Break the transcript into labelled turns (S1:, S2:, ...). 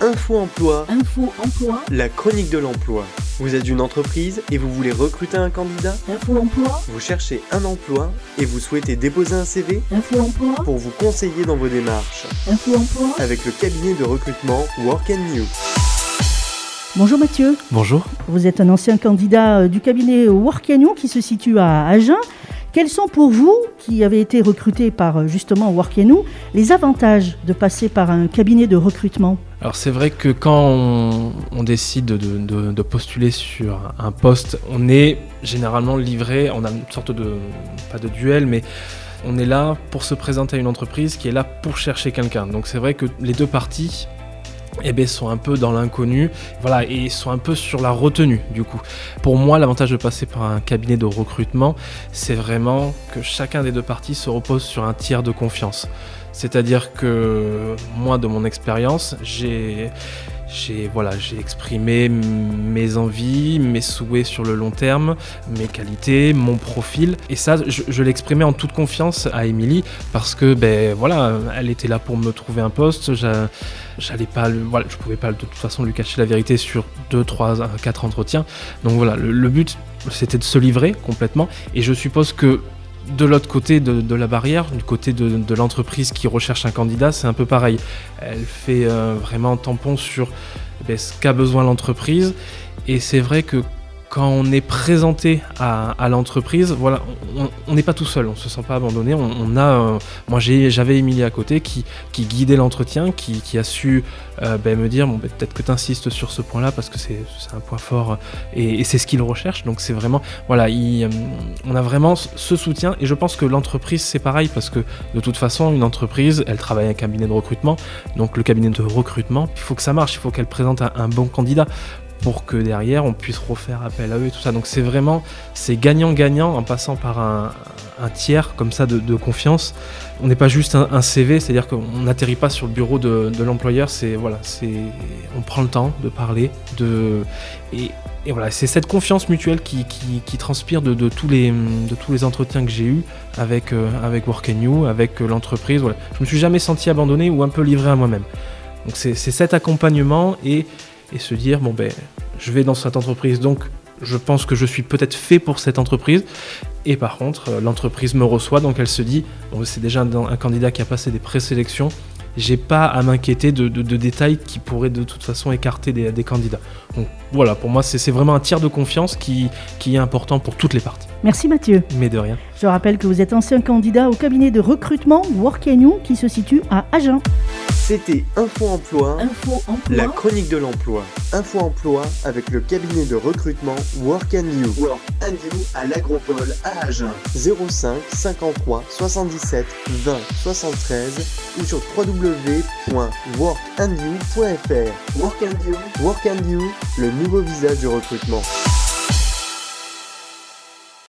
S1: Info Emploi,
S2: Info Emploi,
S1: la chronique de l'emploi. Vous êtes une entreprise et vous voulez recruter un candidat
S2: Info Emploi,
S1: Vous cherchez un emploi et vous souhaitez déposer un CV
S2: Info Emploi,
S1: pour vous conseiller dans vos démarches
S2: Info Emploi.
S1: avec le cabinet de recrutement Work and New.
S3: Bonjour Mathieu,
S4: Bonjour.
S3: vous êtes un ancien candidat euh, du cabinet Workanion qui se situe à Agen. Quels sont pour vous, qui avez été recruté par euh, justement Workanion, les avantages de passer par un cabinet de recrutement?
S4: Alors c'est vrai que quand on, décide de, de- de postuler sur un poste, on est généralement livré, on a une sorte de, pas de duel, mais on est là pour se présenter à une entreprise qui est là pour chercher quelqu'un. Donc c'est vrai que les deux parties eh ben, sont un peu dans l'inconnu, voilà, et sont un peu sur la retenue du coup. Pour moi, l'avantage de passer par un cabinet de recrutement, c'est vraiment que chacun des deux parties se repose sur un tiers de confiance. C'est-à-dire que moi, de mon expérience, j'ai exprimé mes envies, mes souhaits sur le long terme, mes qualités, mon profil. Et ça, je, l'exprimais en toute confiance à Émilie parce que ben voilà, elle était là pour me trouver un poste. j'a- J'allais pas, voilà, je pouvais pas de toute façon lui cacher la vérité sur 2, 3, 4 entretiens. Donc voilà, le but c'était de se livrer complètement. Et je suppose que de l'autre côté de, la barrière, du côté de, l'entreprise qui recherche un candidat, c'est un peu pareil. Elle fait euh, vraiment tampon sur ben, ce qu'a besoin l'entreprise. Et c'est vrai que quand on est présenté à, l'entreprise, voilà, on- n'est pas tout seul, on se sent pas abandonné. On, a, euh, moi j'avais Émilie à côté qui, guidait l'entretien, qui, a su euh, ben, me dire bon, ben, peut-être que tu insistes sur ce point-là parce que c'est un point fort euh, et, c'est ce qu'il recherche. Donc c'est vraiment, voilà, il, on a vraiment ce- soutien et je pense que l'entreprise c'est pareil parce que de toute façon une entreprise elle travaille avec un cabinet de recrutement donc le cabinet de recrutement il faut que ça marche il faut qu'elle présente un bon candidat pour que derrière on puisse refaire appel à eux et tout ça donc c'est vraiment c'est gagnant gagnant en passant par un, tiers comme ça de, confiance on n'est pas juste un, CV c'est à dire qu'on n'atterrit pas sur le bureau de, l'employeur c'est voilà c'est on prend le temps de parler de et, voilà, c'est cette confiance mutuelle qui, transpire de, tous les, de tous les entretiens que j'ai eus avec, euh, avec Work and You, avec euh, l'entreprise. Voilà. Je me suis jamais senti abandonné ou un peu livré à moi-même. Donc c'est cet accompagnement et, et se dire, bon ben, je vais dans cette entreprise, donc je pense que je suis peut-être fait pour cette entreprise. Et par contre, euh, l'entreprise me reçoit, donc elle se dit, bon, c'est déjà un, un candidat qui a passé des présélections, j'ai pas à m'inquiéter de, de- de détails qui pourraient de toute façon écarter des, des candidats. Donc voilà, pour moi, c'est vraiment un tiers de confiance qui, qui est important pour toutes les parties.
S3: Merci Mathieu.
S4: Mais de rien.
S3: Je rappelle que vous êtes ancien candidat au cabinet de recrutement Workanion qui se situe à Agen.
S1: C'était Info Emploi,
S2: Info Emploi,
S1: la chronique de l'emploi. Info Emploi avec le cabinet de recrutement Work and You. Work and You à l'Agropole à Agen. 05 53 77 20 73 ou sur www.workandyou.fr. Work and You, Work and You, le nouveau visage du recrutement.